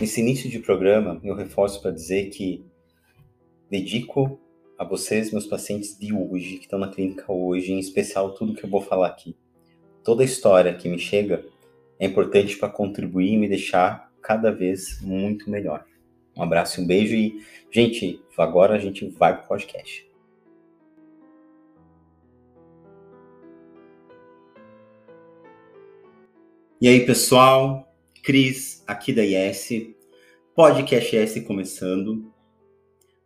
Nesse início de programa, eu reforço para dizer que dedico a vocês, meus pacientes de hoje, que estão na clínica hoje, em especial tudo que eu vou falar aqui. Toda a história que me chega é importante para contribuir e me deixar cada vez muito melhor. Um abraço um beijo e, gente, agora a gente vai pro podcast. E aí, pessoal? Cris, aqui da IS. Podcast S começando.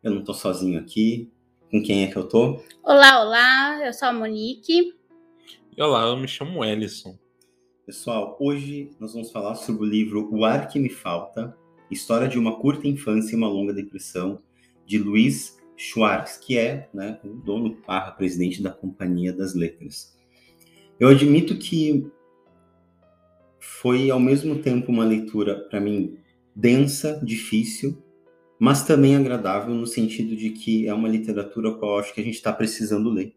Eu não tô sozinho aqui. Com quem é que eu tô? Olá, olá. Eu sou a Monique. E olá, eu me chamo Ellison. Pessoal, hoje nós vamos falar sobre o livro O Ar Que Me Falta, História de uma Curta Infância e uma Longa Depressão, de Luiz Schwartz, que é né, o dono barra presidente da Companhia das Letras. Eu admito que foi ao mesmo tempo uma leitura para mim densa, difícil, mas também agradável no sentido de que é uma literatura eu acho que a gente está precisando ler.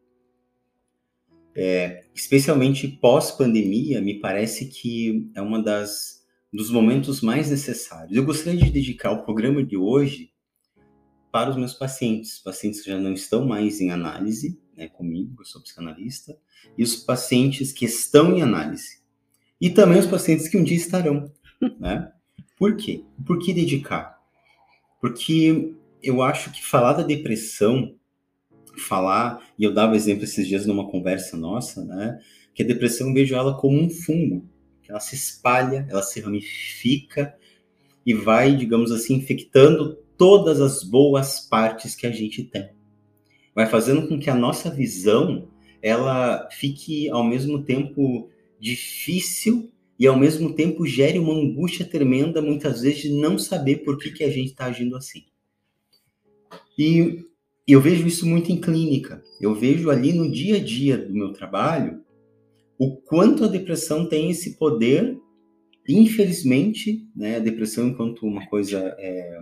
É, especialmente pós-pandemia, me parece que é uma das dos momentos mais necessários. Eu gostaria de dedicar o programa de hoje para os meus pacientes, pacientes que já não estão mais em análise, né, comigo, eu sou psicanalista, e os pacientes que estão em análise e também os pacientes que um dia estarão, né? Por quê? Por que dedicar? Porque eu acho que falar da depressão, falar, e eu dava exemplo esses dias numa conversa nossa, né? Que a depressão eu vejo ela como um fungo, que ela se espalha, ela se ramifica e vai, digamos assim, infectando todas as boas partes que a gente tem. Vai fazendo com que a nossa visão ela fique ao mesmo tempo difícil e ao mesmo tempo gere uma angústia tremenda, muitas vezes, de não saber por que, que a gente está agindo assim. E eu vejo isso muito em clínica. Eu vejo ali no dia a dia do meu trabalho o quanto a depressão tem esse poder. Infelizmente, né, a depressão enquanto uma coisa é,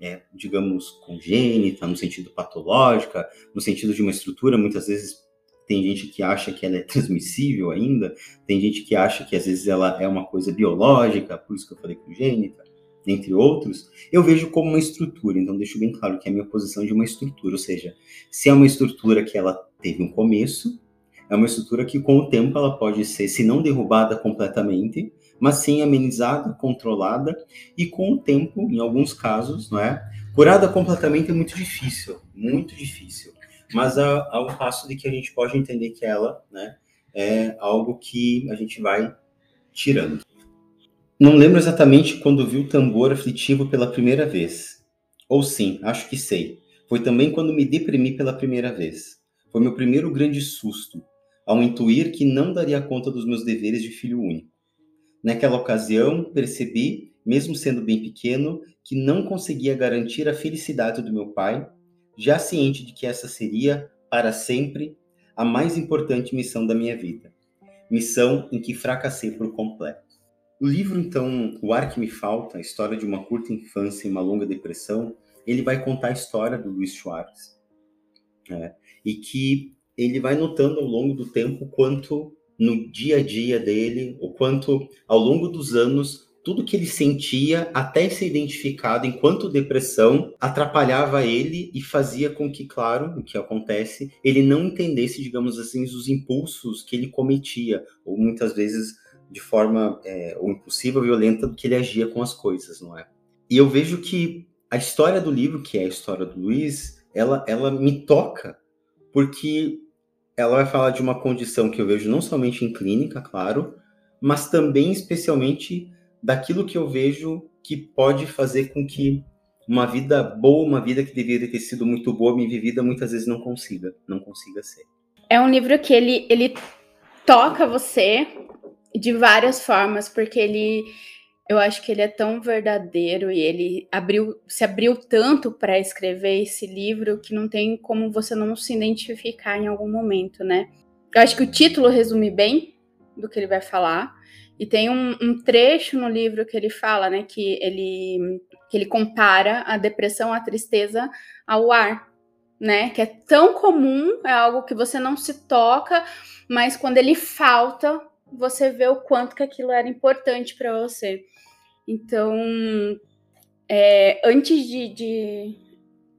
é, digamos, congênita, no sentido patológica, no sentido de uma estrutura muitas vezes tem gente que acha que ela é transmissível ainda, tem gente que acha que às vezes ela é uma coisa biológica, por isso que eu falei congênita, entre outros, eu vejo como uma estrutura. Então, deixo bem claro que é a minha posição de uma estrutura, ou seja, se é uma estrutura que ela teve um começo, é uma estrutura que com o tempo ela pode ser, se não derrubada completamente, mas sim amenizada, controlada e com o tempo, em alguns casos, não é? Curada completamente é muito difícil, muito difícil mas há, há, um passo de que a gente pode entender que ela né, é algo que a gente vai tirando. Não lembro exatamente quando vi o tambor aflitivo pela primeira vez. Ou sim, acho que sei. Foi também quando me deprimi pela primeira vez. Foi meu primeiro grande susto, ao intuir que não daria conta dos meus deveres de filho único. Naquela ocasião, percebi, mesmo sendo bem pequeno, que não conseguia garantir a felicidade do meu pai já ciente de que essa seria, para sempre, a mais importante missão da minha vida. Missão em que fracassei por completo. O livro, então, O Ar Que Me Falta, a história de uma curta infância e uma longa depressão, ele vai contar a história do Luiz Schwartz. Né? E que ele vai notando ao longo do tempo quanto no dia a dia dele, o quanto ao longo dos anos tudo que ele sentia até ser identificado enquanto depressão atrapalhava ele e fazia com que, claro, o que acontece, ele não entendesse, digamos assim, os impulsos que ele cometia, ou muitas vezes de forma é, ou impulsiva, violenta, do que ele agia com as coisas, não é? E eu vejo que a história do livro, que é a história do Luiz, ela, ela me toca, porque ela vai falar de uma condição que eu vejo não somente em clínica, claro, mas também especialmente daquilo que eu vejo que pode fazer com que uma vida boa, uma vida que deveria ter sido muito boa, me vivida, muitas vezes não consiga, não consiga ser. É um livro que ele, ele toca você de várias formas, porque ele eu acho que ele é tão verdadeiro e ele abriu, se abriu tanto para escrever esse livro que não tem como você não se identificar em algum momento, né? Eu acho que o título resume bem do que ele vai falar. E tem um, um, trecho no livro que ele fala, né, que ele, que ele compara a depressão, a tristeza ao ar, né, que é tão comum, é algo que você não se toca, mas quando ele falta, você vê o quanto que aquilo era importante para você. Então, é, antes de, de,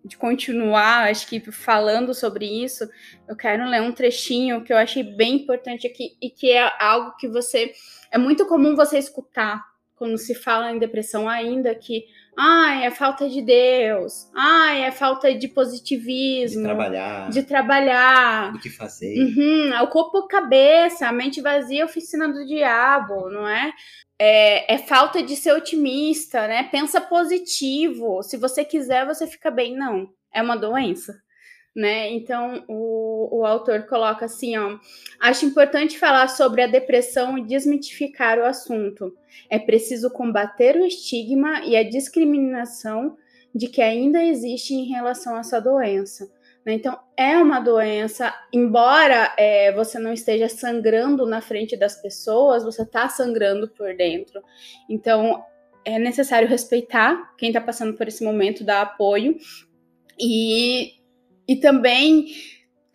de, continuar, acho que falando sobre isso, eu quero ler um trechinho que eu achei bem importante aqui e que é algo que você. É muito comum você escutar quando se fala em depressão ainda que ai, é falta de Deus, ai, é falta de positivismo. De trabalhar. De trabalhar. O que fazer. Uhum, o corpo cabeça, a mente vazia, oficina do diabo, não é? É? É falta de ser otimista, né? Pensa positivo. Se você quiser, você fica bem. Não, é uma doença né? Então o, o autor coloca assim, ó, acho importante falar sobre a depressão e desmitificar o assunto. É preciso combater o estigma e a discriminação de que ainda existe em relação a essa doença. Né? Então, é uma doença, embora é, você não esteja sangrando na frente das pessoas, você está sangrando por dentro. Então, é necessário respeitar quem está passando por esse momento, dar apoio e e também,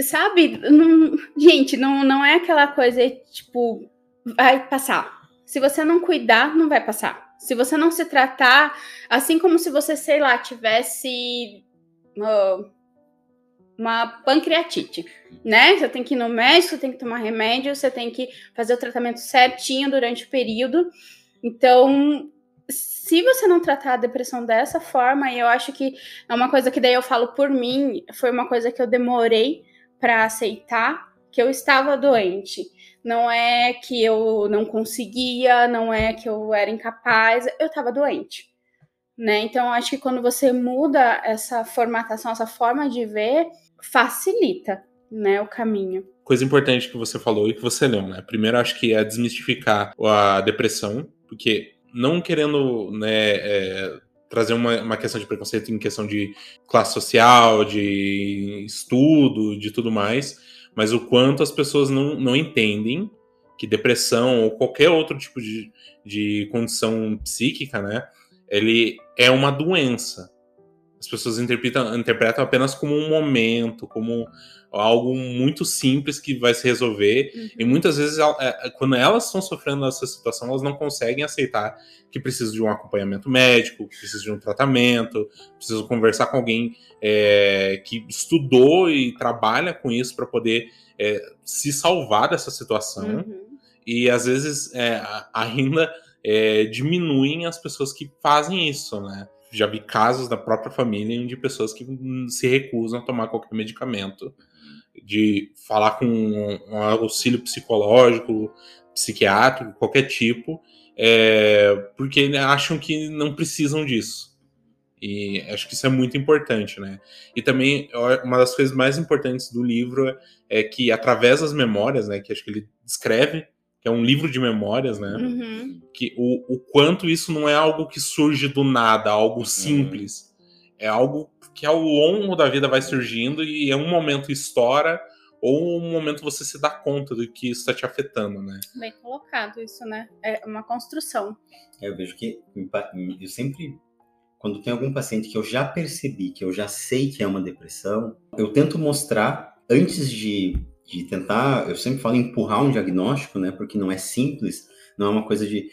sabe, não, gente, não, não é aquela coisa tipo, vai passar. Se você não cuidar, não vai passar. Se você não se tratar, assim como se você, sei lá, tivesse uh, uma pancreatite, né? Você tem que ir no médico, você tem que tomar remédio, você tem que fazer o tratamento certinho durante o período. Então, se você não tratar a depressão dessa forma, eu acho que é uma coisa que daí eu falo por mim, foi uma coisa que eu demorei para aceitar que eu estava doente. Não é que eu não conseguia, não é que eu era incapaz, eu estava doente. Né? Então, acho que quando você muda essa formatação, essa forma de ver, facilita né, o caminho. Coisa importante que você falou e que você leu, né? Primeiro, acho que é desmistificar a depressão, porque não querendo né, é, trazer uma, uma questão de preconceito em questão de classe social, de estudo, de tudo mais, mas o quanto as pessoas não, não entendem que depressão ou qualquer outro tipo de, de condição psíquica, né, ele é uma doença. As pessoas interpretam, interpretam apenas como um momento, como algo muito simples que vai se resolver. Uhum. E muitas vezes, é, é, quando elas estão sofrendo essa situação, elas não conseguem aceitar que precisam de um acompanhamento médico, que precisam de um tratamento, precisam conversar com alguém é, que estudou e trabalha com isso para poder é, se salvar dessa situação. Uhum. E às vezes é, ainda é, diminuem as pessoas que fazem isso, né? Já vi casos da própria família de pessoas que se recusam a tomar qualquer medicamento de falar com um auxílio psicológico, psiquiátrico, qualquer tipo, é, porque acham que não precisam disso. E acho que isso é muito importante, né? E também uma das coisas mais importantes do livro é que através das memórias, né, que acho que ele descreve, que é um livro de memórias, né? Uhum. Que o, o quanto isso não é algo que surge do nada, algo uhum. simples. É algo que ao longo da vida vai surgindo e em um momento estoura ou um momento você se dá conta do que isso está te afetando, né? Bem colocado isso, né? É uma construção. É, eu vejo que eu sempre, quando tem algum paciente que eu já percebi, que eu já sei que é uma depressão, eu tento mostrar antes de, de tentar, eu sempre falo empurrar um diagnóstico, né? Porque não é simples, não é uma coisa de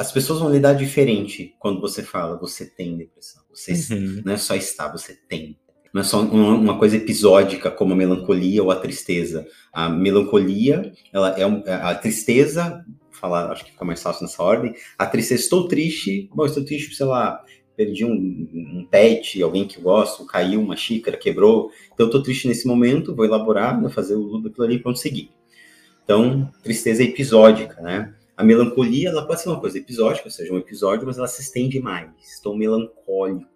as pessoas vão lidar diferente quando você fala você tem depressão. Você uhum. não é só está, você tem. Não é só uma coisa episódica como a melancolia ou a tristeza. A melancolia, ela é um, a tristeza, falar, acho que fica mais fácil nessa ordem. A tristeza, estou triste, bom, estou triste, sei lá, perdi um, um pet, alguém que eu gosto, caiu uma xícara, quebrou. Então, estou triste nesse momento, vou elaborar, vou fazer o luto daquilo ali e pronto, seguir. Então, tristeza episódica, né? A melancolia, ela pode ser uma coisa episódica, ou seja, um episódio, mas ela se estende mais. Estou melancólico,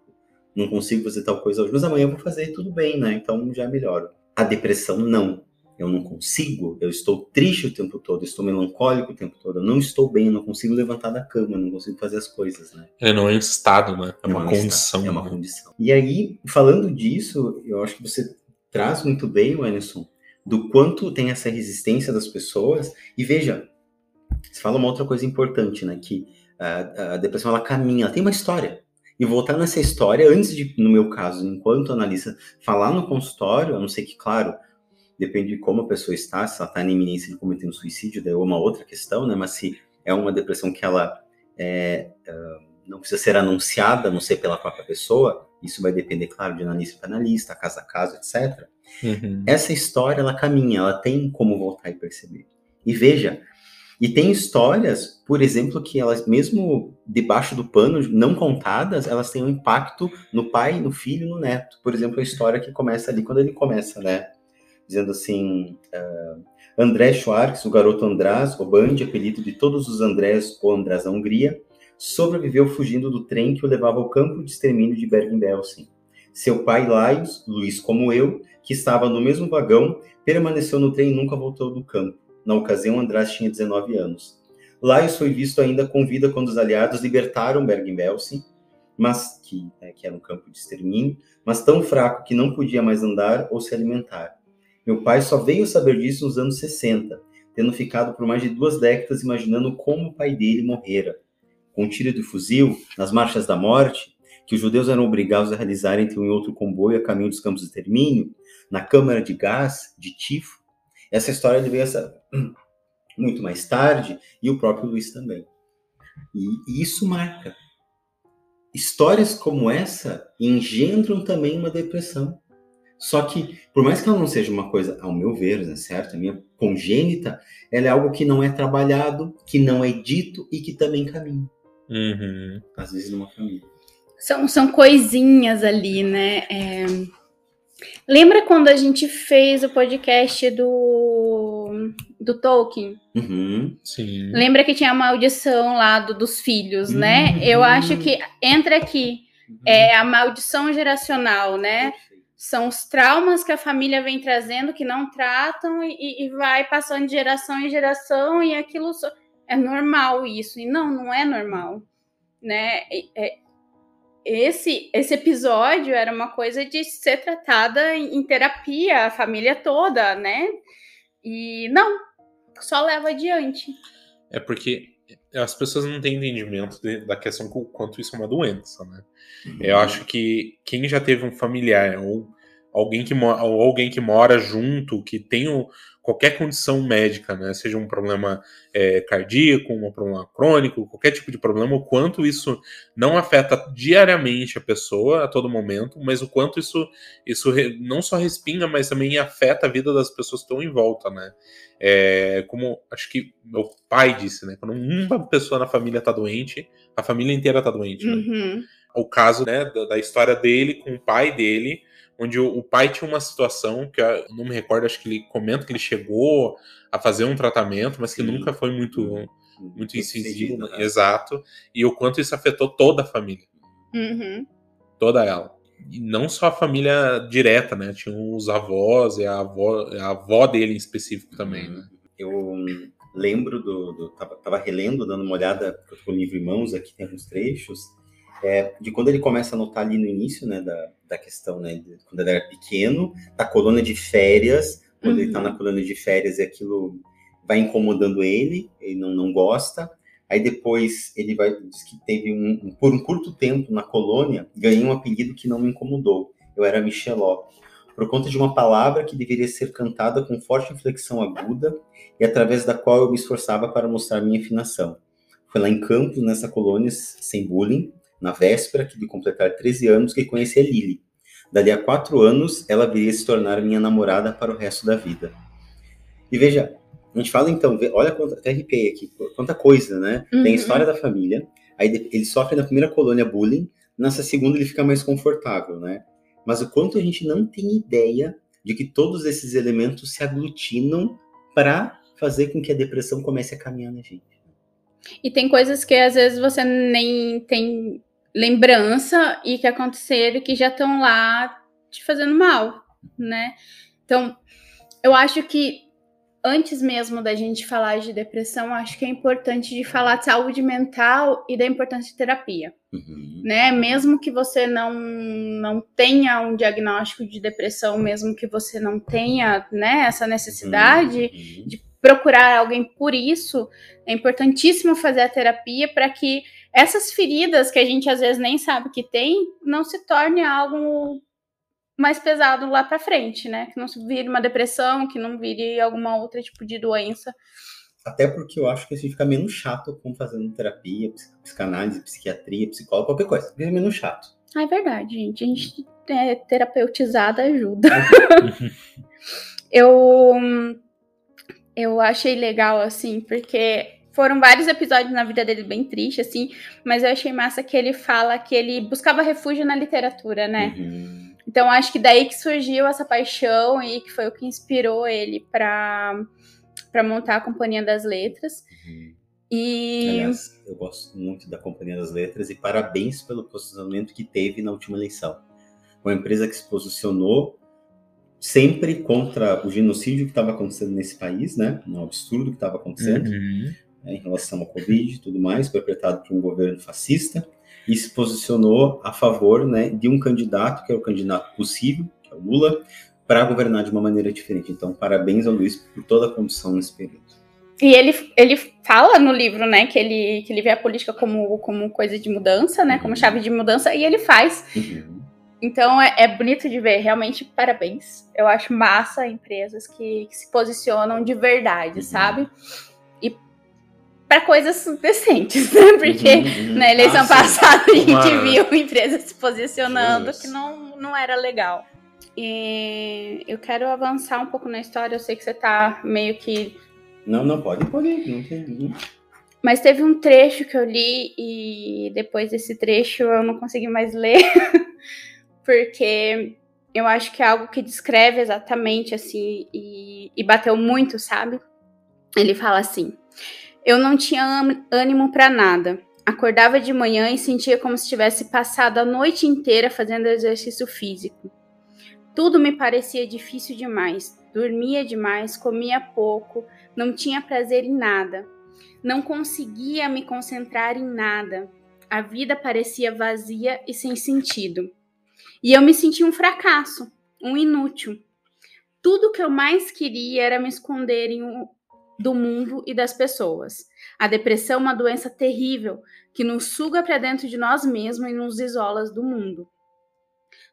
não consigo fazer tal coisa hoje, mas amanhã eu vou fazer tudo bem, né? Então já melhoro. A depressão, não. Eu não consigo, eu estou triste o tempo todo, estou melancólico o tempo todo, eu não estou bem, eu não consigo levantar da cama, não consigo fazer as coisas, né? É, não é um estado, né? É uma não condição. É, é uma né? condição. E aí, falando disso, eu acho que você traz muito bem, Anderson, do quanto tem essa resistência das pessoas. E veja, você fala uma outra coisa importante, né? Que a, a depressão ela caminha, ela tem uma história. E voltar nessa história, antes de, no meu caso, enquanto analista, falar no consultório, a não ser que, claro, depende de como a pessoa está, se ela está na iminência de cometer um suicídio, daí é uma outra questão, né? Mas se é uma depressão que ela é, não precisa ser anunciada, não ser pela própria pessoa, isso vai depender, claro, de analista para analista, caso a caso, etc. Uhum. Essa história, ela caminha, ela tem como voltar e perceber. E veja, e tem histórias, por exemplo, que elas, mesmo debaixo do pano, não contadas, elas têm um impacto no pai, no filho, no neto. Por exemplo, a história que começa ali, quando ele começa, né? Dizendo assim: uh, André Schwartz, o garoto András, o apelido de todos os Andrés ou András da Hungria, sobreviveu fugindo do trem que o levava ao campo de extermínio de Bergen-Belsen. Seu pai, Laios, Luiz como eu, que estava no mesmo vagão, permaneceu no trem e nunca voltou do campo. Na ocasião, András tinha 19 anos. Laios foi visto ainda com vida quando os aliados libertaram Bergen-Belsen, mas que, né, que era um campo de extermínio, mas tão fraco que não podia mais andar ou se alimentar. Meu pai só veio saber disso nos anos 60, tendo ficado por mais de duas décadas imaginando como o pai dele morrera. Com um tiro de fuzil, nas marchas da morte, que os judeus eram obrigados a realizar entre um e outro comboio a caminho dos campos de extermínio, na câmara de gás, de tifo. Essa história ele veio muito mais tarde, e o próprio Luiz também. E, e isso marca. Histórias como essa engendram também uma depressão. Só que, por mais que ela não seja uma coisa, ao meu ver, né, certo? A minha congênita, ela é algo que não é trabalhado, que não é dito e que também caminha. Uhum. Às vezes numa família. São, são coisinhas ali, né? É... Lembra quando a gente fez o podcast do, do Tolkien? Uhum. Sim. Lembra que tinha a maldição lá do, dos filhos, né? uhum. né? Eu acho que entra aqui. Uhum. É a maldição geracional, né? São os traumas que a família vem trazendo que não tratam e, e vai passando de geração em geração e aquilo é normal isso. E não, não é normal, né? É, esse, esse episódio era uma coisa de ser tratada em terapia, a família toda, né? E não, só leva adiante. É porque as pessoas não têm entendimento de, da questão com quanto isso é uma doença, né? Uhum. Eu acho que quem já teve um familiar ou alguém que, ou alguém que mora junto, que tem o, qualquer condição médica, né? Seja um problema é, cardíaco, um problema crônico, qualquer tipo de problema, o quanto isso não afeta diariamente a pessoa a todo momento, mas o quanto isso, isso não só respinga, mas também afeta a vida das pessoas que estão em volta, né? É, como acho que meu pai disse, né? Quando uma pessoa na família tá doente, a família inteira tá doente. Né? Uhum. O caso né, da, da história dele com o pai dele onde o, pai tinha uma situação que eu não me recordo, acho que ele comenta que ele chegou a fazer um tratamento, mas que Sim. nunca foi muito uhum. muito incisivo, né? exato, e o quanto isso afetou toda a família. Uhum. Toda ela. E não só a família direta, né? Tinha os avós e a avó, a avó dele em específico também, né? Eu lembro do, do tava, tava, relendo, dando uma olhada, eu tô com o livro em mãos, aqui tem alguns trechos, é, de quando ele começa a notar ali no início, né, da, da questão, né, de, quando ele era pequeno, da colônia de férias, quando uhum. ele tá na uhum. colônia de férias e aquilo vai incomodando ele, ele não, não gosta, aí depois ele vai, diz que teve um, por um curto tempo na colônia, ganhei um apelido que não me incomodou, eu era Micheló, por conta de uma palavra que deveria ser cantada com forte inflexão aguda e através da qual eu me esforçava para mostrar minha afinação. Foi lá em Campos, nessa colônia, sem bullying, na véspera de completar 13 anos, que conheci a Lily. Dali a quatro anos, ela viria se tornar minha namorada para o resto da vida. E veja, a gente fala então, olha quanta, até arrepiei aqui, quanta coisa, né? Uhum. Tem a história da família, aí ele sofre na primeira colônia bullying, nessa segunda ele fica mais confortável, né? Mas o quanto a gente não tem ideia de que todos esses elementos se aglutinam para fazer com que a depressão comece a caminhar na gente. E tem coisas que às vezes você nem tem lembrança e que aconteceram que já estão lá te fazendo mal, né? Então, eu acho que antes mesmo da gente falar de depressão, acho que é importante de falar de saúde mental e da importância de terapia, uhum. né? Mesmo que você não não tenha um diagnóstico de depressão, mesmo que você não tenha, né, essa necessidade uhum. de procurar alguém por isso, é importantíssimo fazer a terapia para que essas feridas que a gente às vezes nem sabe que tem não se torne algo mais pesado lá para frente, né? Que não se vire uma depressão, que não vire alguma outra tipo de doença Até porque eu acho que assim fica menos chato como fazendo terapia, psicanálise, psiquiatria, psicólogo, qualquer coisa. Fica menos chato. Ah, é verdade, gente. A gente é, terapeutizada ajuda. eu, eu achei legal, assim, porque foram vários episódios na vida dele bem triste, assim, mas eu achei massa que ele fala que ele buscava refúgio na literatura, né? Uhum. Então acho que daí que surgiu essa paixão e que foi o que inspirou ele para para montar a Companhia das Letras. Uhum. E Aliás, eu gosto muito da Companhia das Letras e parabéns pelo posicionamento que teve na última eleição. Uma empresa que se posicionou sempre contra o genocídio que estava acontecendo nesse país, né? Um absurdo que estava acontecendo. Uhum. né, em relação ao Covid e tudo mais, perpetrado por um governo fascista, e se posicionou a favor né, de um candidato, que é o candidato possível, que é o Lula, para governar de uma maneira diferente. Então, parabéns ao Luiz por toda a condução nesse período. E ele, ele fala no livro, né, que ele, que ele vê a política como, como coisa de mudança, né, como chave de mudança, e ele faz. Uhum. Então é, é bonito de ver, realmente parabéns. Eu acho massa empresas que, que se posicionam de verdade, Uhum. sabe? E para coisas decentes, né? Porque Uhum, uhum. na eleição Ah, passada a gente viu empresas se posicionando Jesus. que não, não era legal. E eu quero avançar um pouco na história. Eu sei que você tá meio que Não, não pode, pode. Não tem... Mas teve um trecho que eu li e depois desse trecho eu não consegui mais ler, porque eu acho que é algo que descreve exatamente assim e, e bateu muito, sabe? Ele fala assim: Eu não tinha ânimo- pra nada. Acordava de manhã e sentia como se tivesse passado a noite inteira fazendo exercício físico. Tudo me parecia difícil demais. Dormia demais, comia pouco, não tinha prazer em nada. Não conseguia me concentrar em nada. A vida parecia vazia e sem sentido. E eu me sentia um fracasso, um inútil. Tudo que eu mais queria era me esconder em um- do mundo e das pessoas. A depressão é uma doença terrível que nos suga para dentro de nós mesmos e nos isola do mundo.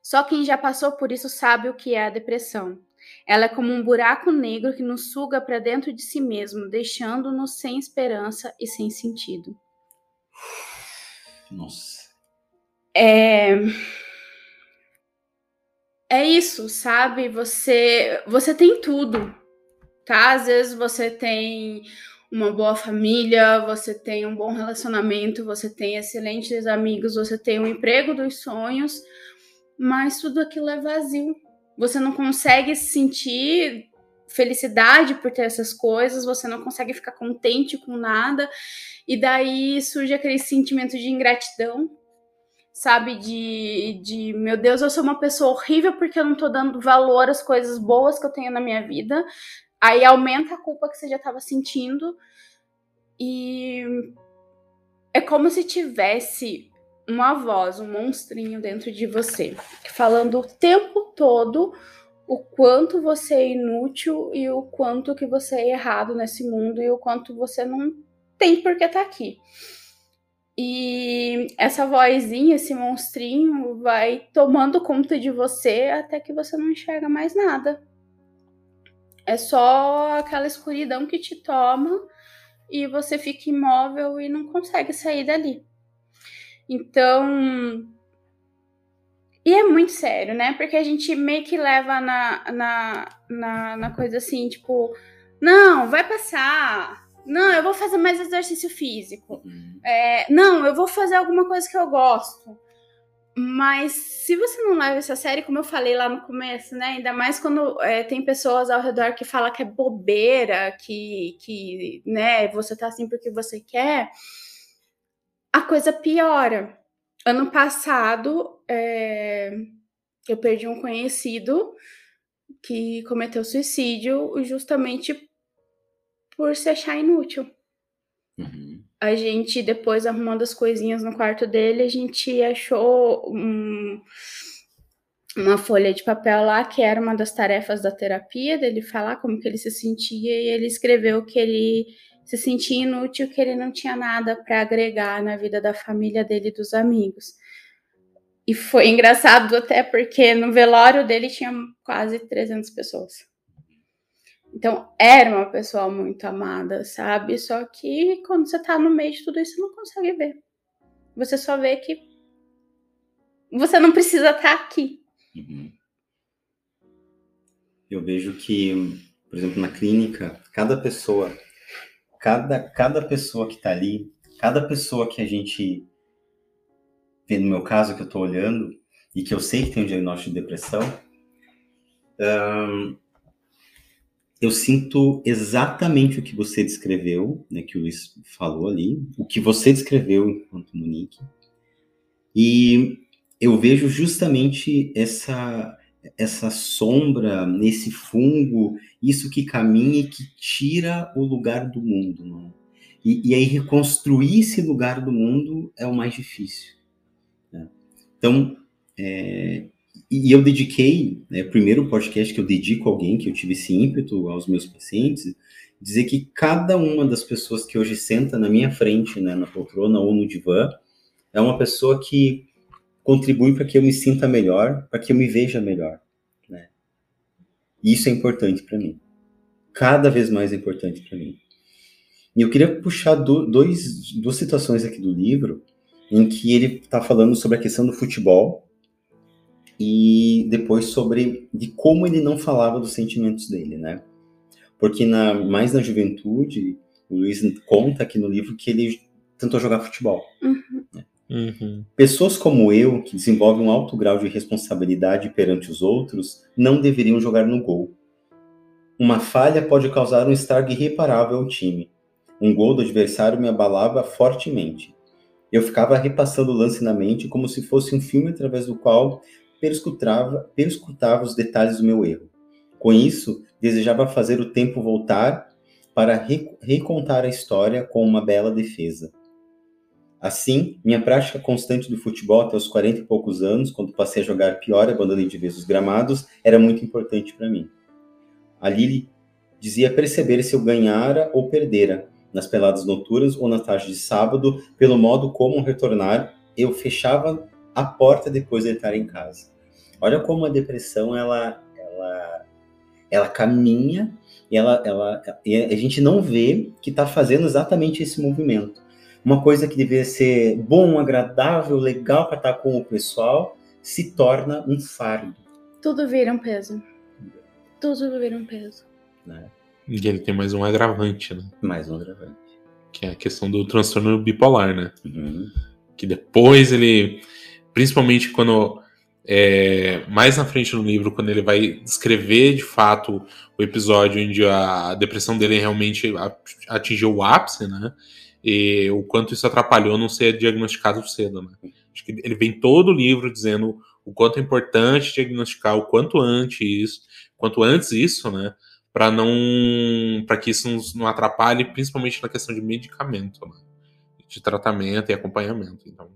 Só quem já passou por isso sabe o que é a depressão. Ela é como um buraco negro que nos suga para dentro de si mesmo, deixando-nos sem esperança e sem sentido. Nossa. É é isso, sabe? Você você tem tudo, tá? Às vezes você tem uma boa família, você tem um bom relacionamento, você tem excelentes amigos, você tem um emprego dos sonhos, mas tudo aquilo é vazio. Você não consegue sentir felicidade por ter essas coisas, você não consegue ficar contente com nada, e daí surge aquele sentimento de ingratidão, sabe? De, de meu Deus, eu sou uma pessoa horrível porque eu não tô dando valor às coisas boas que eu tenho na minha vida. Aí aumenta a culpa que você já estava sentindo, e é como se tivesse uma voz, um monstrinho dentro de você, falando o tempo todo o quanto você é inútil e o quanto que você é errado nesse mundo e o quanto você não tem por que estar aqui. E essa vozinha, esse monstrinho, vai tomando conta de você até que você não enxerga mais nada. É só aquela escuridão que te toma e você fica imóvel e não consegue sair dali. Então. E é muito sério, né? Porque a gente meio que leva na, na, na, na coisa assim, tipo, não, vai passar. Não, eu vou fazer mais exercício físico. Uhum. É, não, eu vou fazer alguma coisa que eu gosto. Mas se você não leva essa série, como eu falei lá no começo, né? Ainda mais quando é, tem pessoas ao redor que falam que é bobeira, que, que né, você tá assim porque você quer, a coisa piora. Ano passado, é, eu perdi um conhecido que cometeu suicídio justamente por se achar inútil Uhum. A gente, depois arrumando as coisinhas no quarto dele, a gente achou um- uma folha de papel lá que era uma das tarefas da terapia dele falar como que ele se sentia e ele escreveu que ele se sentia inútil, que ele não tinha nada para agregar na vida da família dele e dos amigos. E foi engraçado até porque no velório dele tinha quase 300 pessoas. Então, era uma pessoa muito amada, sabe? Só que quando você tá no meio de tudo isso, você não consegue ver. Você só vê que você não precisa estar tá aqui. Uhum. Eu vejo que, por exemplo, na clínica, cada pessoa, cada, cada pessoa que tá ali, cada pessoa que a gente vê, no meu caso, que eu tô olhando, e que eu sei que tem um diagnóstico de depressão, um, eu sinto exatamente o que você descreveu, né, que o Luiz falou ali, o que você descreveu enquanto Monique, e eu vejo justamente essa essa sombra nesse fungo, isso que caminha e que tira o lugar do mundo, né? e, e, aí reconstruir esse lugar do mundo é o mais difícil. Né? Então, é, e eu dediquei, né, primeiro podcast que eu dedico a alguém, que eu tive esse ímpeto aos meus pacientes, dizer que cada uma das pessoas que hoje senta na minha frente, né, na poltrona ou no divã, é uma pessoa que contribui para que eu me sinta melhor, para que eu me veja melhor, né? isso é importante para mim. Cada vez mais é importante para mim. E eu queria puxar do, dois, duas situações aqui do livro em que ele está falando sobre a questão do futebol e depois sobre de como ele não falava dos sentimentos dele, né? Porque na, mais na juventude, o Luiz conta aqui no livro que ele tentou jogar futebol. Uhum. Né? Uhum. Pessoas como eu, que desenvolvem um alto grau de responsabilidade perante os outros, não deveriam jogar no gol. Uma falha pode causar um estrago irreparável ao time. Um gol do adversário me abalava fortemente. Eu ficava repassando o lance na mente como se fosse um filme através do qual perscrutava, perscrutava os detalhes do meu erro. Com isso, desejava fazer o tempo voltar para recontar a história com uma bela defesa. Assim, minha prática constante do futebol até os 40 e poucos anos, quando passei a jogar pior abandonei de vez os gramados, era muito importante para mim. A Lili dizia perceber se eu ganhara ou perdera, nas peladas noturnas ou na tarde de sábado, pelo modo como retornar, eu fechava a porta depois de estar em casa. Olha como a depressão ela ela ela caminha e ela ela e a gente não vê que está fazendo exatamente esse movimento. Uma coisa que deveria ser bom, agradável, legal para estar com o pessoal, se torna um fardo. Tudo vira um peso. Tudo vira um peso. Né? E ele tem mais um agravante, né? Mais um agravante. Que é a questão do transtorno bipolar, né? Uhum. Que depois ele. Principalmente quando é, mais na frente no livro, quando ele vai descrever de fato o episódio onde a depressão dele realmente atingiu o ápice, né? E o quanto isso atrapalhou não ser diagnosticado cedo, né? Acho que ele vem todo o livro dizendo o quanto é importante diagnosticar o quanto antes isso, quanto antes isso, né? Para não, para que isso não atrapalhe, principalmente na questão de medicamento, né? de tratamento e acompanhamento. Então,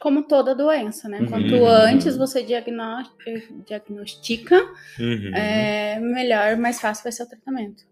como toda doença, né? Uhum. Quanto antes você diagnostica, uhum. é, melhor, mais fácil vai ser o tratamento.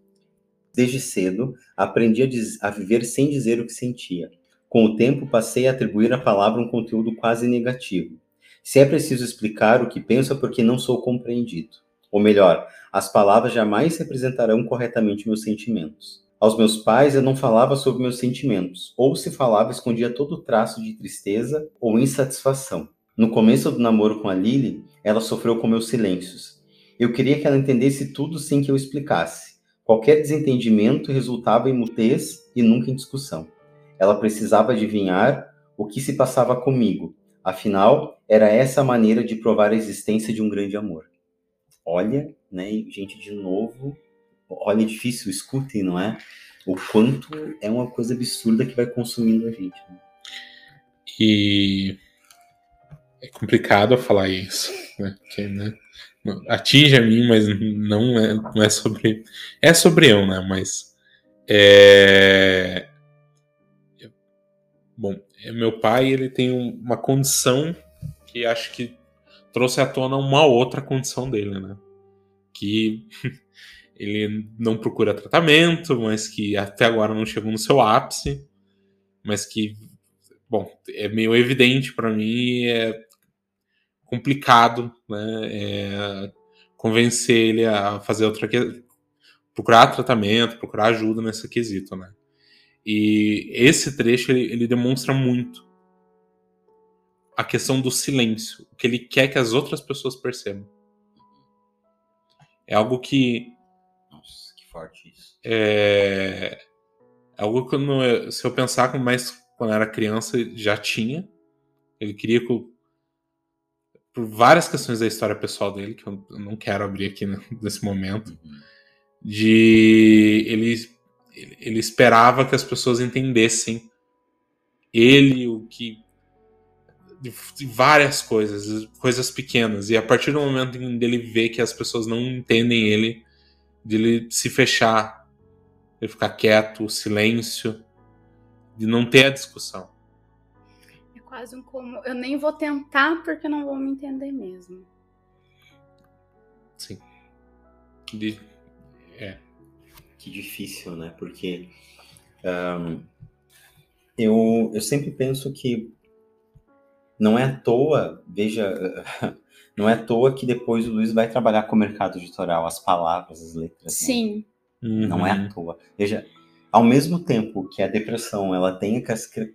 Desde cedo, aprendi a, a, viver sem dizer o que sentia. Com o tempo, passei a atribuir à palavra um conteúdo quase negativo. Se é preciso explicar o que penso é porque não sou compreendido. Ou melhor, as palavras jamais representarão corretamente meus sentimentos. Aos meus pais eu não falava sobre meus sentimentos, ou se falava escondia todo traço de tristeza ou insatisfação. No começo do namoro com a Lily, ela sofreu com meus silêncios. Eu queria que ela entendesse tudo sem que eu explicasse. Qualquer desentendimento resultava em mutez e nunca em discussão. Ela precisava adivinhar o que se passava comigo. Afinal, era essa a maneira de provar a existência de um grande amor. Olha, né, gente, de novo, olha, é difícil, escutem, não é? O quanto é uma coisa absurda que vai consumindo a gente. Né? E é complicado falar isso, né? Porque, né? Atinge a mim, mas não é, não é sobre. É sobre eu, né? Mas. É... Bom, é, meu pai ele tem uma condição que acho que trouxe à tona uma outra condição dele, né? Que ele não procura tratamento, mas que até agora não chegou no seu ápice, mas que, bom, é meio evidente para mim, é complicado, né, é convencer ele a fazer outra, procurar tratamento, procurar ajuda nesse quesito, né? E esse trecho ele, ele demonstra muito a questão do silêncio, o que ele quer que as outras pessoas percebam. É algo que. Que forte isso. É, é algo que, eu, se eu pensar com mais quando era criança, já tinha. Ele queria que. Eu, por várias questões da história pessoal dele, que eu não quero abrir aqui nesse momento, uhum. de. Ele, ele esperava que as pessoas entendessem ele, o que de, várias coisas, coisas pequenas. E a partir do momento em ele vê que as pessoas não entendem ele, de ele se fechar, ele ficar quieto, o silêncio, de não ter a discussão. É quase um como eu nem vou tentar porque não vou me entender mesmo. Sim. De, é. Que difícil, né? Porque um, eu, eu sempre penso que não é à toa, veja, não é à toa que depois o Luiz vai trabalhar com o mercado editorial, as palavras, as letras. Né? Sim. Né? Não é à toa. Veja, ao mesmo tempo que a depressão ela tem a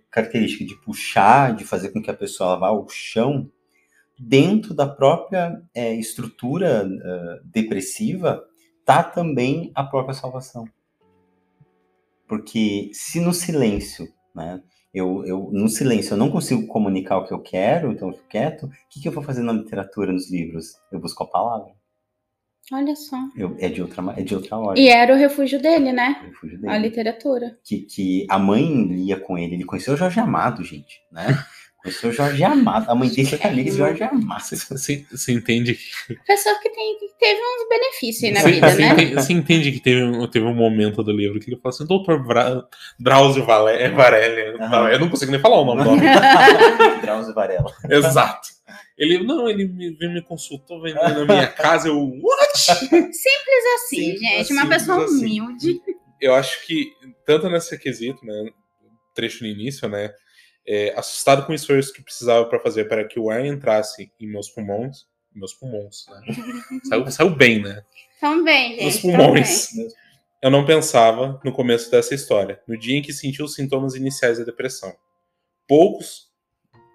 característica de puxar, de fazer com que a pessoa vá ao chão, dentro da própria é, estrutura uh, depressiva tá também a própria salvação. Porque se no silêncio, né, eu, eu, no silêncio, eu não consigo comunicar o que eu quero, então eu fico quieto. O que, que eu vou fazer na literatura, nos livros? Eu busco a palavra. Olha só. Eu, é, de outra, é de outra ordem. E era o refúgio dele, né? O refúgio dele. A literatura. Que, que a mãe lia com ele. Ele conheceu o Jorge Amado, gente, né? Eu sou Jorge Amado. A mãe dele é amiga de Jorge Amado. Você, você entende que. Pessoa que, tem, que teve uns benefícios aí na vida, você né? Entende, você entende que teve, teve um momento do livro que ele falou assim: Doutor Bra... Drauzio Varelli. Uhum. Eu não consigo nem falar o nome do Drauzio Varela. Exato. Ele, não, ele me, me consultou, veio na minha casa, eu, what? Simples assim, Simples gente, assim, uma pessoa assim. humilde. Eu acho que, tanto nesse quesito, né, trecho no início, né, é, assustado com o esforço que precisava para fazer para que o ar entrasse em meus pulmões. Meus pulmões, né? saiu, saiu bem, né? Também, gente. Nos pulmões. Eu não pensava no começo dessa história, no dia em que senti os sintomas iniciais da depressão. Poucos,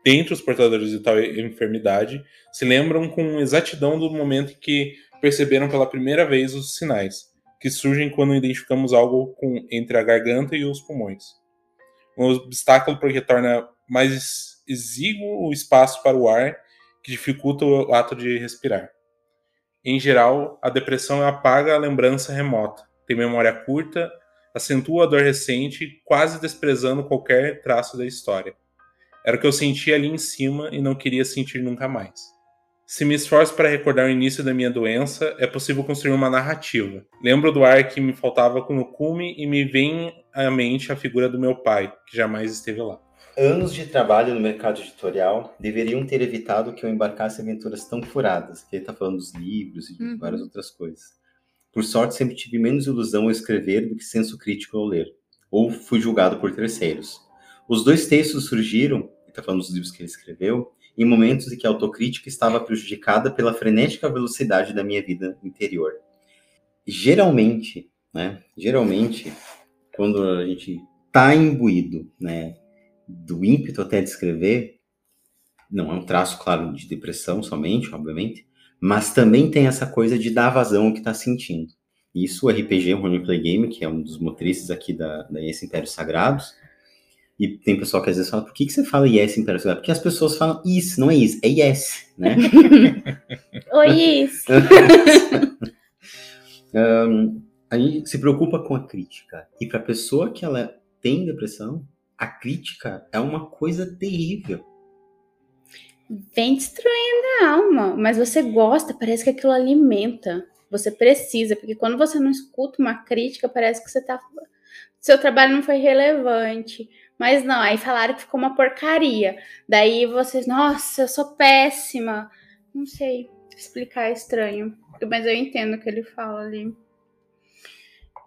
dentre os portadores de tal enfermidade, se lembram com exatidão do momento em que perceberam pela primeira vez os sinais, que surgem quando identificamos algo com, entre a garganta e os pulmões um obstáculo porque torna mais exíguo o espaço para o ar, que dificulta o ato de respirar. Em geral, a depressão apaga a lembrança remota, tem memória curta, acentua a dor recente, quase desprezando qualquer traço da história. Era o que eu sentia ali em cima e não queria sentir nunca mais. Se me esforço para recordar o início da minha doença, é possível construir uma narrativa. Lembro do ar que me faltava no cume e me vem à mente a figura do meu pai, que jamais esteve lá. Anos de trabalho no mercado editorial deveriam ter evitado que eu embarcasse em aventuras tão furadas, que ele está falando dos livros e de uhum. várias outras coisas. Por sorte, sempre tive menos ilusão ao escrever do que senso crítico ao ler, ou fui julgado por terceiros. Os dois textos surgiram, ele está falando dos livros que ele escreveu, em momentos em que a autocrítica estava prejudicada pela frenética velocidade da minha vida interior. Geralmente, né, geralmente, quando a gente está imbuído, né, do ímpeto até de escrever, não é um traço, claro, de depressão somente, obviamente, mas também tem essa coisa de dar vazão ao que está sentindo. Isso o RPG, o Roleplay Game, que é um dos motrizes aqui da, da Esse Impérios Sagrados, e tem pessoal que às vezes fala, por que, que você fala yes em Periscope? Porque as pessoas falam isso, não é isso, é yes, né? Oi, isso. um, a gente se preocupa com a crítica. E para a pessoa que ela tem depressão, a crítica é uma coisa terrível. Vem destruindo a alma, mas você gosta, parece que aquilo alimenta. Você precisa, porque quando você não escuta uma crítica, parece que você tá. Seu trabalho não foi relevante mas não, aí falaram que ficou uma porcaria. Daí vocês, nossa, eu sou péssima. Não sei explicar, é estranho. Mas eu entendo o que ele fala ali.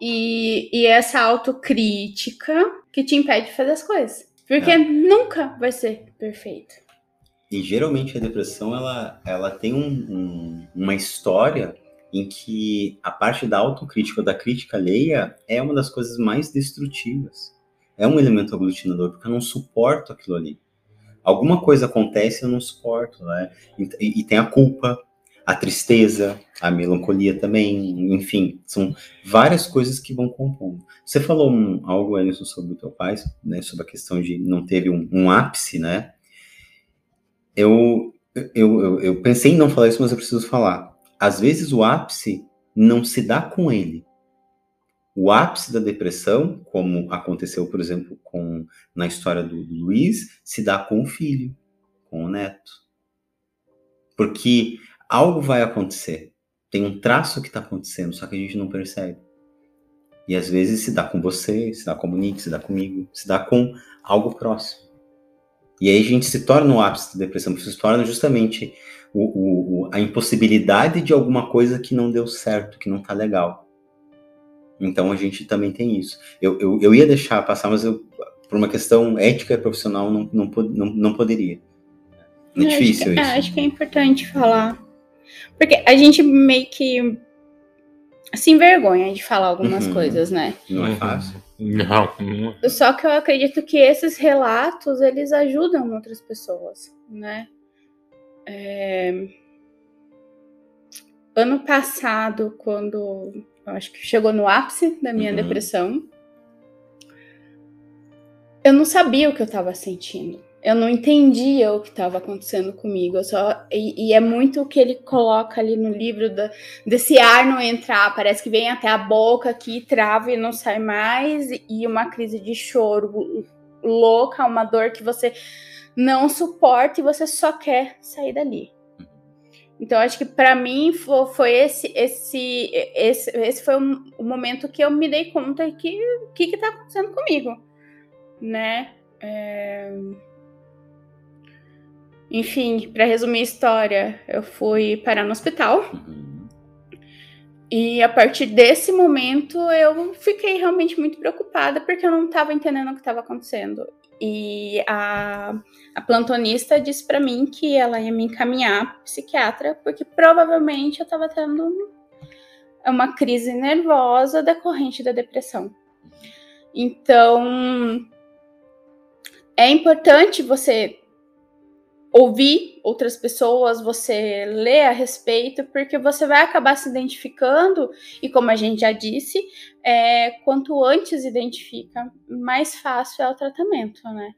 E, e essa autocrítica que te impede de fazer as coisas. Porque é. nunca vai ser perfeito. E geralmente a depressão ela, ela tem um, um, uma história em que a parte da autocrítica ou da crítica alheia é uma das coisas mais destrutivas. É um elemento aglutinador, porque eu não suporto aquilo ali. Alguma coisa acontece e eu não suporto, né? E, e tem a culpa, a tristeza, a melancolia também, enfim, são várias coisas que vão compondo. Você falou um, algo, Alisson, sobre o teu pai, né, sobre a questão de não teve um, um ápice, né? Eu, eu, eu, eu pensei em não falar isso, mas eu preciso falar. Às vezes o ápice não se dá com ele. O ápice da depressão, como aconteceu, por exemplo, com na história do Luiz, se dá com o filho, com o neto. Porque algo vai acontecer. Tem um traço que está acontecendo, só que a gente não percebe. E às vezes se dá com você, se dá com o Monique, se dá comigo, se dá com algo próximo. E aí a gente se torna o ápice da depressão, porque se torna justamente o, o, a impossibilidade de alguma coisa que não deu certo, que não está legal. Então a gente também tem isso. Eu, eu, eu ia deixar passar, mas eu, por uma questão ética e profissional não, não, não, não poderia. É difícil acho é, isso. É, acho que é importante falar porque a gente meio que se envergonha de falar algumas uhum. coisas, né? Não é fácil. Não, não. Só que eu acredito que esses relatos, eles ajudam outras pessoas, né? É... Ano passado, quando eu acho que chegou no ápice da minha uhum. depressão, eu não sabia o que eu estava sentindo eu não entendia o que estava acontecendo comigo. Eu só e, e, é muito o que ele coloca ali no livro da, desse ar não entrar, parece que vem até a boca aqui, trava e não sai mais e uma crise de choro louca, uma dor que você não suporta e você só quer sair dali. Então acho que para mim foi, esse esse esse esse foi o momento que eu me dei conta que o que está acontecendo comigo, né? É enfim, para resumir a história, eu fui parar no hospital. Uhum. E a partir desse momento eu fiquei realmente muito preocupada porque eu não estava entendendo o que estava acontecendo. E a, a plantonista disse para mim que ela ia me encaminhar para psiquiatra porque provavelmente eu estava tendo uma crise nervosa decorrente da depressão. Então, é importante você ouvir outras pessoas, você ler a respeito, porque você vai acabar se identificando, e como a gente já disse, é, quanto antes identifica, mais fácil é o tratamento, né?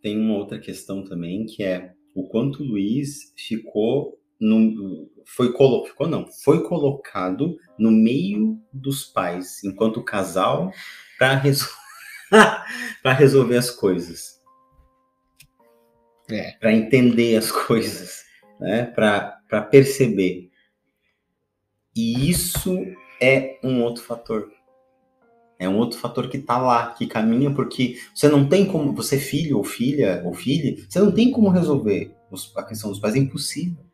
Tem uma outra questão também, que é o quanto o Luiz ficou no, foi colo, ficou não, foi colocado no meio dos pais, enquanto casal, para resol resolver as coisas é. para entender as coisas, né? para perceber. E isso é um outro fator. É um outro fator que está lá, que caminha, porque você não tem como, você filho ou filha ou filha, você não tem como resolver a questão dos pais, é impossível.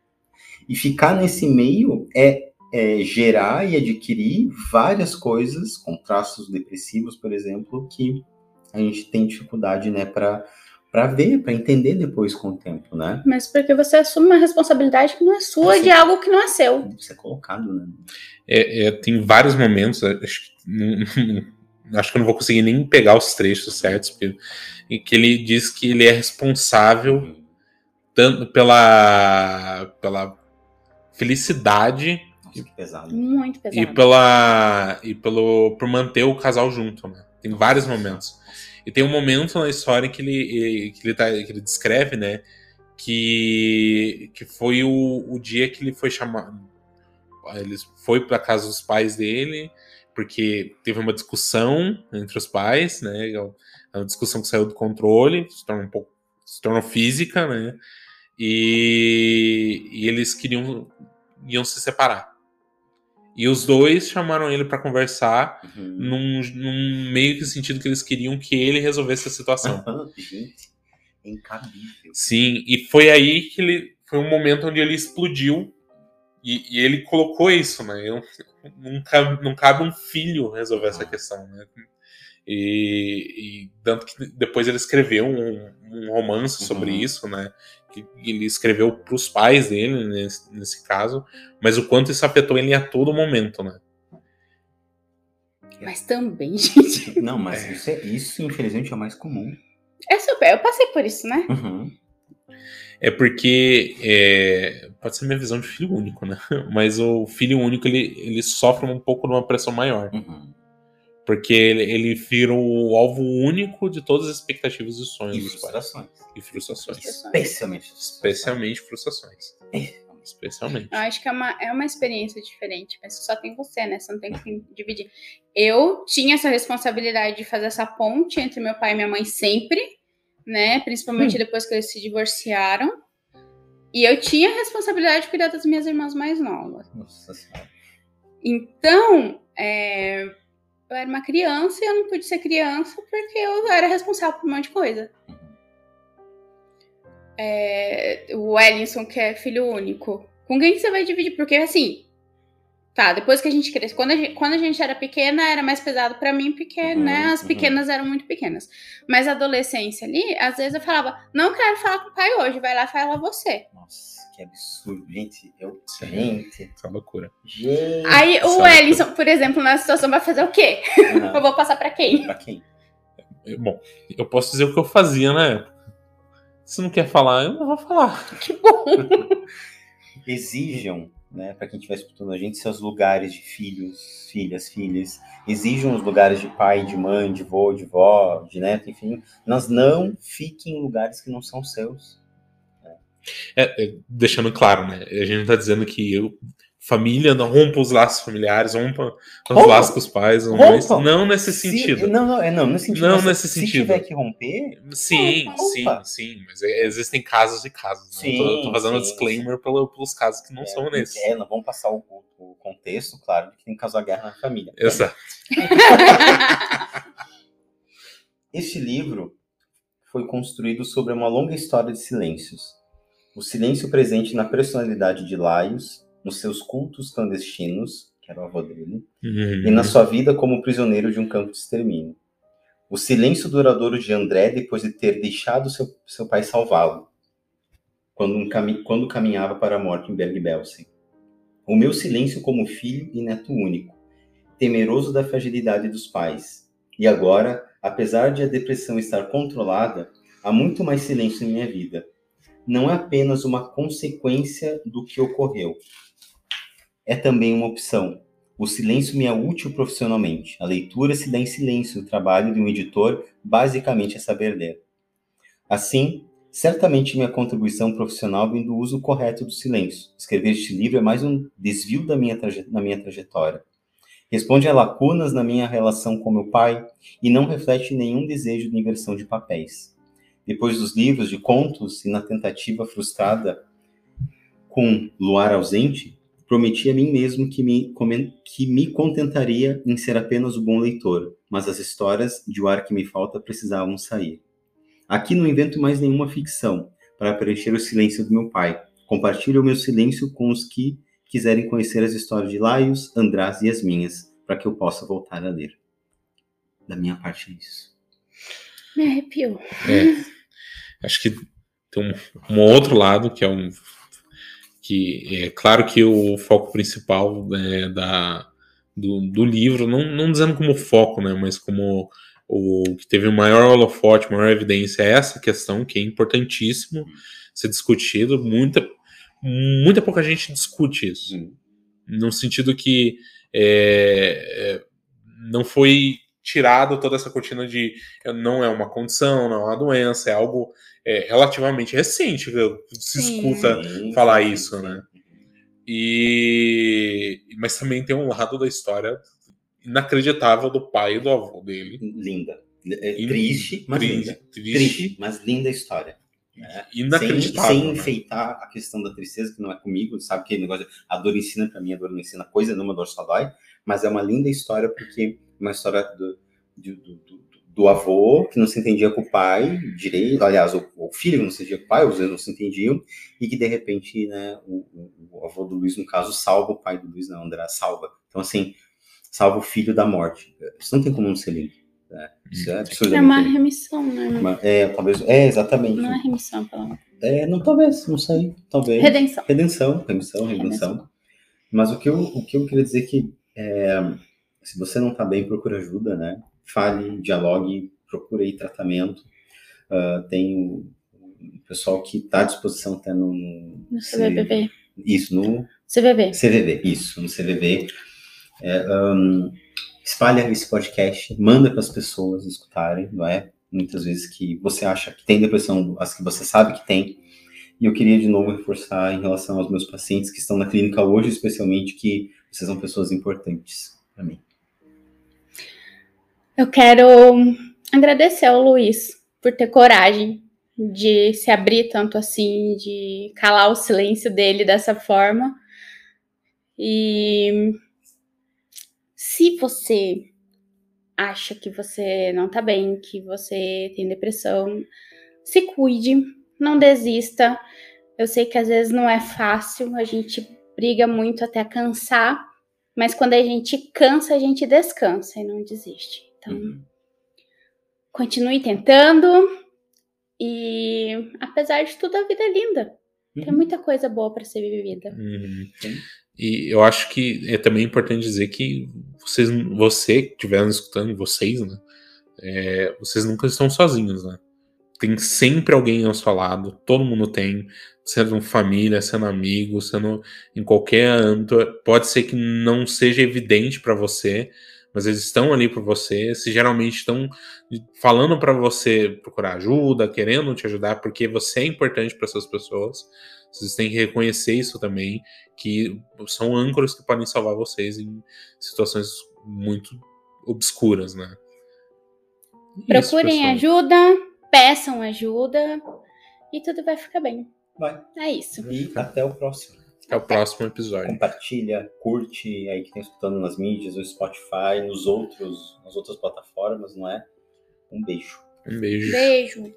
E ficar nesse meio é, é gerar e adquirir várias coisas, com traços depressivos, por exemplo, que a gente tem dificuldade, né, para para ver, para entender depois com o tempo, né? Mas porque você assume uma responsabilidade que não é sua você, de algo que não é seu. Você é colocado, né? É, é, tem vários momentos, acho, acho, que eu não vou conseguir nem pegar os trechos certos, porque, em que ele diz que ele é responsável tanto pela, pela felicidade Nossa, que pesado. Muito pesado. E pela e pelo por manter o casal junto, né? Tem vários momentos. E tem um momento na história que ele, que ele, tá, que ele descreve, né? Que, que foi o, o dia que ele foi chamado. Ele foi para casa dos pais dele, porque teve uma discussão entre os pais, né? É uma discussão que saiu do controle, se tornou um pouco. se tornou física, né? E, e eles queriam iam se separar. E os dois chamaram ele para conversar uhum. num, num, meio que sentido que eles queriam que ele resolvesse a situação. Gente, é incabível. Sim, e foi aí que ele. Foi um momento onde ele explodiu. E, e ele colocou isso, né? Eu, não, cabe, não cabe um filho resolver essa questão, né? E, e, tanto que depois ele escreveu um, um romance sobre uhum. isso, né? Que ele escreveu para os pais dele, nesse, nesse, caso, mas o quanto isso afetou ele a todo momento, né? Mas também, gente. Não, mas é. isso, é, isso infelizmente é o mais comum. É super, eu passei por isso, né? Uhum. É porque é, pode ser minha visão de filho único, né? Mas o filho único ele, ele sofre um pouco de uma pressão maior. Uhum. Porque ele, ele vira o alvo único de todas as expectativas e sonhos e dos frustrações. pais. E frustrações. Especialmente. Especialmente frustrações. É. Especialmente. Eu acho que é uma, é uma experiência diferente, mas só tem você, né? Você não tem que dividir. Eu tinha essa responsabilidade de fazer essa ponte entre meu pai e minha mãe sempre, né? Principalmente hum. depois que eles se divorciaram. E eu tinha a responsabilidade de cuidar das minhas irmãs mais novas. Nossa Senhora. Então, é, eu era uma criança e eu não pude ser criança porque eu era responsável por um monte de coisa. É, o Wellington, que é filho único. Com quem você vai dividir? Porque assim, tá, depois que a gente cresce, quando a gente, quando a gente era pequena, era mais pesado para mim, porque, uhum, né, as uhum. pequenas uhum. eram muito pequenas. Mas a adolescência ali, às vezes eu falava, não quero falar com o pai hoje, vai lá e fala você. Nossa que absurdo. Gente, eu. Gente. Essa loucura. Gente. Aí o Ellison, por exemplo, na situação vai fazer o quê? Uhum. eu vou passar para quem? Pra quem? Bom, eu posso dizer o que eu fazia na época. Se não quer falar, eu não vou falar. Que bom. Exijam, né, para quem estiver escutando a gente, seus lugares de filhos, filhas, filhas. Exijam os lugares de pai, de mãe, de vô, de vó, de neto, enfim. Mas não fiquem em lugares que não são seus. É, é, deixando claro, né? A gente não tá dizendo que eu, família não rompa os laços familiares, rompa os rompa. laços com os pais, não, não nesse sentido. Se, não, não, é não nesse sentido. Não nesse se sentido. Se tiver que romper, sim, rompa. sim, sim, mas é, existem casos e casos. Né? Sim, tô, tô fazendo sim, disclaimer sim. Pelo, pelos casos que não é, são nesses. É, não vamos passar o, o, contexto, claro, de que tem caso a guerra na família. Exato. este livro foi construído sobre uma longa história de silêncios o silêncio presente na personalidade de Laios, nos seus cultos clandestinos, que era o avô dele, uhum. e na sua vida como prisioneiro de um campo de extermínio. O silêncio duradouro de André depois de ter deixado seu, seu pai salvá-lo, quando, um cami quando caminhava para a morte em Berg-Belsen. O meu silêncio como filho e neto único, temeroso da fragilidade dos pais. E agora, apesar de a depressão estar controlada, há muito mais silêncio em minha vida não é apenas uma consequência do que ocorreu. É também uma opção. O silêncio me é útil profissionalmente. A leitura se dá em silêncio. O trabalho de um editor basicamente é saber ler. Assim, certamente minha contribuição profissional vem do uso correto do silêncio. Escrever este livro é mais um desvio da minha, na minha trajetória. Responde a lacunas na minha relação com meu pai e não reflete nenhum desejo de inversão de papéis depois dos livros de contos e na tentativa frustrada com Luar ausente, prometi a mim mesmo que me, que me contentaria em ser apenas o bom leitor, mas as histórias de O Ar Que Me Falta precisavam sair. Aqui não invento mais nenhuma ficção para preencher o silêncio do meu pai. Compartilho o meu silêncio com os que quiserem conhecer as histórias de Laios, András e as minhas, para que eu possa voltar a ler. Da minha parte é isso. Me arrepiou. É. Acho que tem um, um outro lado que é um que é claro que o foco principal né, da, do, do, livro, não, não dizendo como foco, né, mas como o que teve o maior holofote, maior evidência é essa questão que é importantíssimo ser discutido. Muita, muita pouca gente discute isso, no sentido que é, é, não foi tirado toda essa cortina de não é uma condição, não é uma doença, é algo é, relativamente recente que se sim, escuta sim, falar sim, isso, né? E mas também tem um lado da história inacreditável do pai e do avô dele. Linda. É, triste, mas triste, linda. Triste, triste, mas linda história. Né? Inacreditável. Sem, sem né? enfeitar a questão da tristeza, que não é comigo, sabe que negócio, a dor ensina para mim, a dor não ensina coisa nenhuma, dor só dói, mas é uma linda história porque uma história do, do, do, do avô que não se entendia com o pai direito, aliás, o, o filho que não se entendia com o pai, os dois não se entendiam, e que de repente, né, o, o, o, avô do Luiz, no caso, salva o pai do Luiz, não, André salva. Então, assim, salva o filho da morte. Isso não tem como não ser lindo. Né? Isso é É absurdamente uma remissão, né? Uma- É, talvez. É, exatamente. Não é remissão, pela É, não, talvez, não sei. Talvez. redenção. Redenção, remissão, redenção. Mas o que eu, o que eu queria dizer é que é, se você não está bem, procure ajuda, né? Fale, dialogue, procure aí tratamento. Ah, tem o, o pessoal que está à disposição até no, no- CVVV. Isso, no CVV. CVV, isso, no CVV. É, ahn, espalha esse podcast, manda para as pessoas escutarem, não é? Muitas vezes que você acha que tem depressão, as que você sabe que tem. E eu queria de novo reforçar em relação aos meus pacientes que estão na clínica hoje, especialmente, que vocês são pessoas importantes para mim. Eu quero agradecer ao Luiz por ter coragem de se abrir tanto assim, de calar o silêncio dele dessa forma. E se você acha que você não tá bem, que você tem depressão, se cuide, não desista. Eu sei que às vezes não é fácil, a gente briga muito até cansar, mas quando a gente cansa, a gente descansa e não desiste. Então, Uhum. continue tentando. E apesar de tudo, a vida é linda. Tem Uhum. muita coisa boa para ser vivida. Uhum. E eu acho que é também importante dizer que vocês, você que estiver nos escutando, vocês, né? é, vocês nunca estão sozinhos, né? Tem sempre alguém ao seu lado, todo mundo tem, sendo família, sendo amigo, sendo em qualquer âmbito. Pode ser que não seja evidente para você, mas eles estão ali por você. Se geralmente estão falando para você procurar ajuda, querendo te ajudar, porque você é importante para essas pessoas. Vocês têm que reconhecer isso também, que são âncoras que podem salvar vocês em situações muito obscuras, né? Procurem ajuda, peçam ajuda e tudo vai ficar bem. Vai. É isso. E até o próximo. Até o próximo episódio. Compartilha, curte aí que tem escutando nas mídias, no Spotify, nos outros, nas outras plataformas, não é? Um beijo. Um beijo. Beijo.